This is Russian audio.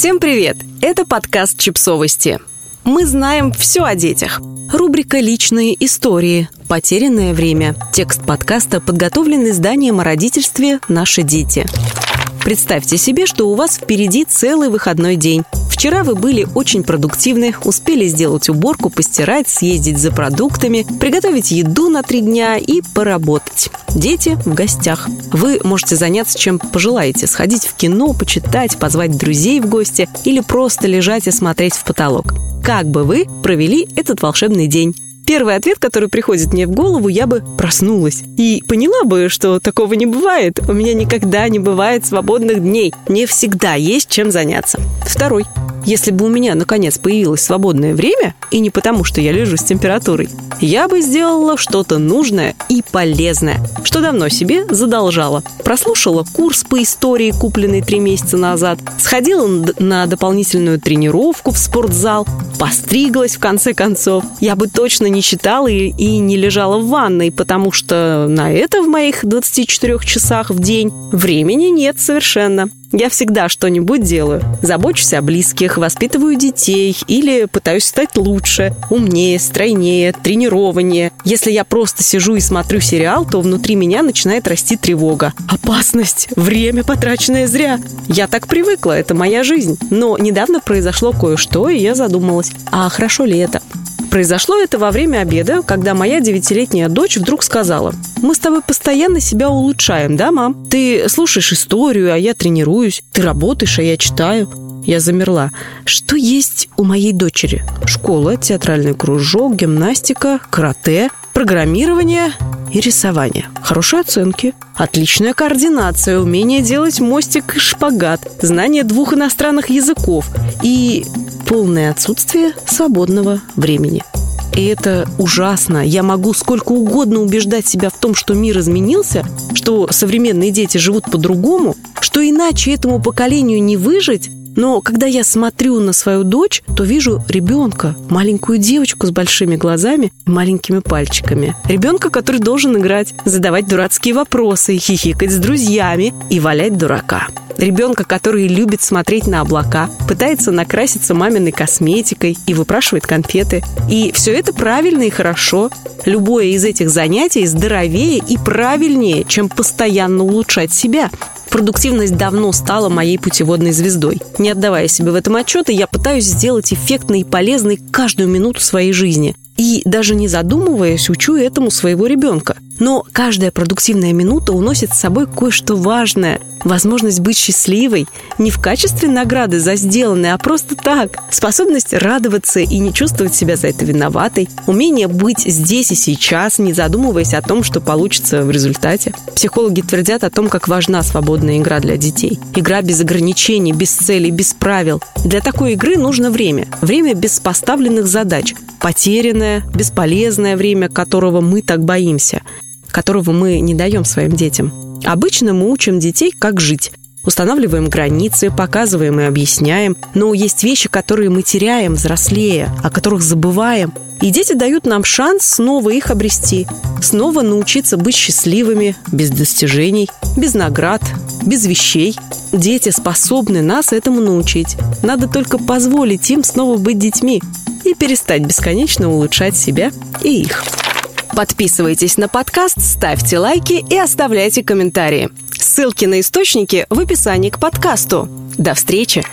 Всем привет! Это подкаст «Чипсовости». Мы знаем все о детях. Рубрика «Личные истории», «Потерянное время». Текст подкаста подготовлен изданием о родительстве «Наши дети». Представьте себе, что у вас впереди целый выходной день. Вчера вы были очень продуктивны, успели сделать уборку, постирать, съездить за продуктами, приготовить еду на три дня и поработать. Дети в гостях. Вы можете заняться чем пожелаете. Сходить в кино, почитать, позвать друзей в гости или просто лежать и смотреть в потолок. Как бы вы провели этот волшебный день? Первый ответ, который приходит мне в голову, я бы проснулась. И поняла бы, что такого не бывает. У меня никогда не бывает свободных дней. Мне всегда есть чем заняться. Второй. Если бы у меня, наконец, появилось свободное время, и не потому, что я лежу с температурой, я бы сделала что-то нужное и полезное, что давно себе задолжала. Прослушала курс по истории, купленный три месяца назад, сходила на дополнительную тренировку в спортзал, постриглась в конце концов. Я бы точно не читала и, не лежала в ванной, потому что на это в моих 24 часах в день времени нет совершенно. Я всегда что-нибудь делаю. Забочусь о близких, воспитываю детей или пытаюсь стать лучше, умнее, стройнее, тренированнее. Если я просто сижу и смотрю сериал, то внутри меня начинает расти тревога. Опасность, время, потраченное зря. Я так привыкла, это моя жизнь. Но недавно произошло кое-что, и я задумалась, а хорошо ли это? Произошло это во время обеда, когда моя девятилетняя дочь вдруг сказала, «Мы с тобой постоянно себя улучшаем, да, мам? Ты слушаешь историю, а я тренируюсь. Ты работаешь, а я читаю». Я замерла. Что есть у моей дочери? Школа, театральный кружок, гимнастика, карате, программирование и рисование. Хорошие оценки, отличная координация, умение делать мостик и шпагат, знание двух иностранных языков и полное отсутствие свободного времени. И это ужасно. Я могу сколько угодно убеждать себя в том, что мир изменился, что современные дети живут по-другому, что иначе этому поколению не выжить, но когда я смотрю на свою дочь, то вижу ребенка, маленькую девочку с большими глазами и маленькими пальчиками. Ребенка, который должен играть, задавать дурацкие вопросы, хихикать с друзьями и валять дурака ребенка, который любит смотреть на облака, пытается накраситься маминой косметикой и выпрашивает конфеты. И все это правильно и хорошо. Любое из этих занятий здоровее и правильнее, чем постоянно улучшать себя. Продуктивность давно стала моей путеводной звездой. Не отдавая себе в этом отчета, я пытаюсь сделать эффектной и полезной каждую минуту своей жизни. И даже не задумываясь, учу этому своего ребенка. Но каждая продуктивная минута уносит с собой кое-что важное. Возможность быть счастливой не в качестве награды за сделанное, а просто так. Способность радоваться и не чувствовать себя за это виноватой. Умение быть здесь и сейчас, не задумываясь о том, что получится в результате. Психологи твердят о том, как важна свободная игра для детей. Игра без ограничений, без целей, без правил. Для такой игры нужно время. Время без поставленных задач. Потерянное, бесполезное время, которого мы так боимся которого мы не даем своим детям. Обычно мы учим детей, как жить. Устанавливаем границы, показываем и объясняем. Но есть вещи, которые мы теряем, взрослея, о которых забываем. И дети дают нам шанс снова их обрести. Снова научиться быть счастливыми, без достижений, без наград, без вещей. Дети способны нас этому научить. Надо только позволить им снова быть детьми и перестать бесконечно улучшать себя и их. Подписывайтесь на подкаст, ставьте лайки и оставляйте комментарии. Ссылки на источники в описании к подкасту. До встречи!